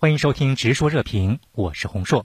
欢迎收听《直说热评》，我是洪硕。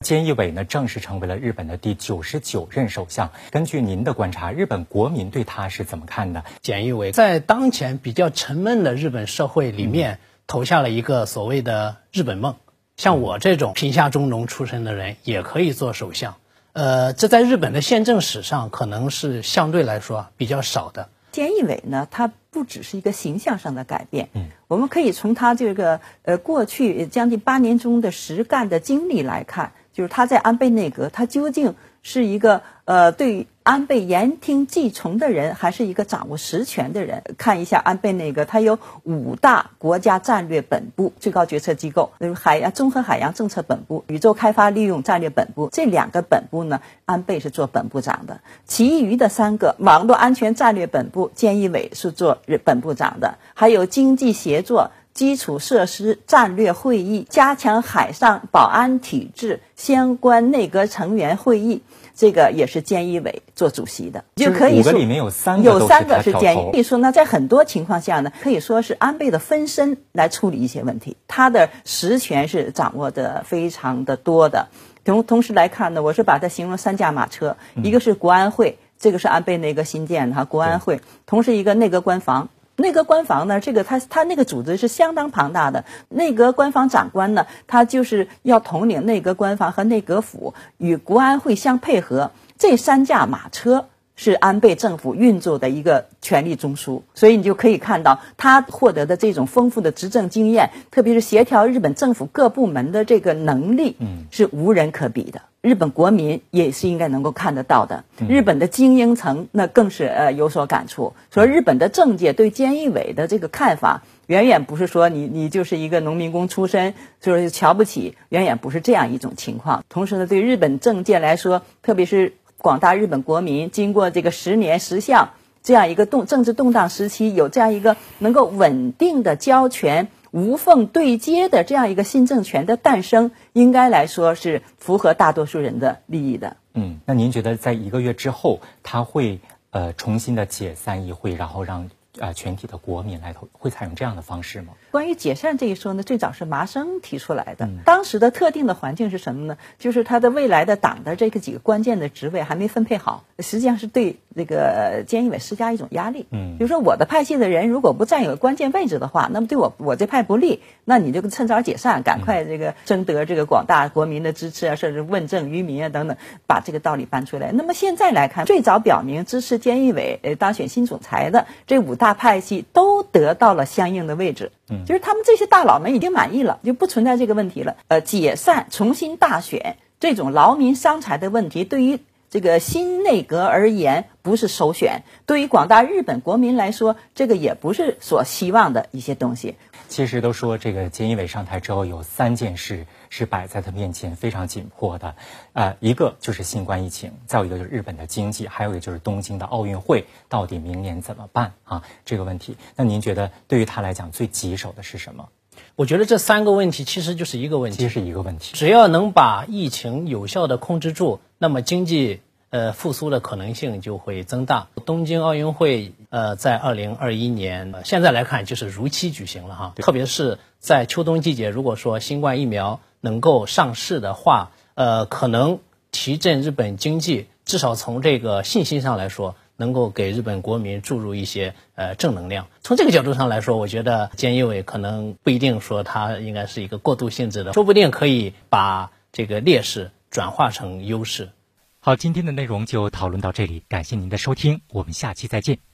菅义伟呢，正式成为了日本的第九十九任首相。根据您的观察，日本国民对他是怎么看的？菅义伟在当前比较沉闷的日本社会里面，投下了一个所谓的日本梦。像我这种贫下中农出身的人，也可以做首相。呃，这在日本的宪政史上，可能是相对来说比较少的。菅义伟呢，他不只是一个形象上的改变，嗯，我们可以从他这个呃过去将近八年中的实干的经历来看，就是他在安倍内阁，他究竟是一个呃对。安倍言听计从的人，还是一个掌握实权的人？看一下安倍那个，他有五大国家战略本部，最高决策机构，比如海洋综合海洋政策本部、宇宙开发利用战略本部这两个本部呢，安倍是做本部长的。其余的三个网络安全战略本部，菅义伟是做本部长的。还有经济协作基础设施战略会议、加强海上保安体制相关内阁成员会议。这个也是菅义伟做主席的，就可以说里面有三个有三个是菅义。可以说呢，在很多情况下呢，可以说是安倍的分身来处理一些问题，他的实权是掌握的非常的多的。同同时来看呢，我是把它形容三驾马车，一个是国安会，这个是安倍内阁新建的哈国安会，同时一个内阁官房。内阁官房呢，这个他他那个组织是相当庞大的。内阁官房长官呢，他就是要统领内阁官房和内阁府与国安会相配合。这三驾马车是安倍政府运作的一个权力中枢，所以你就可以看到他获得的这种丰富的执政经验，特别是协调日本政府各部门的这个能力，嗯，是无人可比的。日本国民也是应该能够看得到的，日本的精英层那更是呃有所感触。说日本的政界对菅义伟的这个看法，远远不是说你你就是一个农民工出身，就是瞧不起，远远不是这样一种情况。同时呢，对日本政界来说，特别是广大日本国民，经过这个十年十项这样一个动政治动荡时期，有这样一个能够稳定的交权。无缝对接的这样一个新政权的诞生，应该来说是符合大多数人的利益的。嗯，那您觉得在一个月之后，他会呃重新的解散议会，然后让呃全体的国民来投，会采用这样的方式吗？关于解散这一说呢，最早是麻生提出来的。当时的特定的环境是什么呢？就是他的未来的党的这个几个关键的职位还没分配好，实际上是对这个菅义伟施加一种压力。嗯，比如说我的派系的人如果不占有关键位置的话，那么对我我这派不利，那你就趁早解散，赶快这个争得这个广大国民的支持啊，甚至问政于民啊等等，把这个道理搬出来。那么现在来看，最早表明支持菅义伟呃当选新总裁的这五大派系都得到了相应的位置。嗯就是他们这些大佬们已经满意了，就不存在这个问题了。呃，解散、重新大选这种劳民伤财的问题，对于这个新内阁而言不是首选；对于广大日本国民来说，这个也不是所希望的一些东西。其实都说这个菅义伟上台之后有三件事是摆在他面前非常紧迫的，呃，一个就是新冠疫情，再有一个就是日本的经济，还有一个就是东京的奥运会，到底明年怎么办啊？这个问题，那您觉得对于他来讲最棘手的是什么？我觉得这三个问题其实就是一个问题，其实是一个问题，只要能把疫情有效的控制住，那么经济。呃，复苏的可能性就会增大。东京奥运会，呃，在二零二一年，现在来看就是如期举行了哈。特别是在秋冬季节，如果说新冠疫苗能够上市的话，呃，可能提振日本经济，至少从这个信心上来说，能够给日本国民注入一些呃正能量。从这个角度上来说，我觉得菅义伟可能不一定说他应该是一个过渡性质的，说不定可以把这个劣势转化成优势。好，今天的内容就讨论到这里，感谢您的收听，我们下期再见。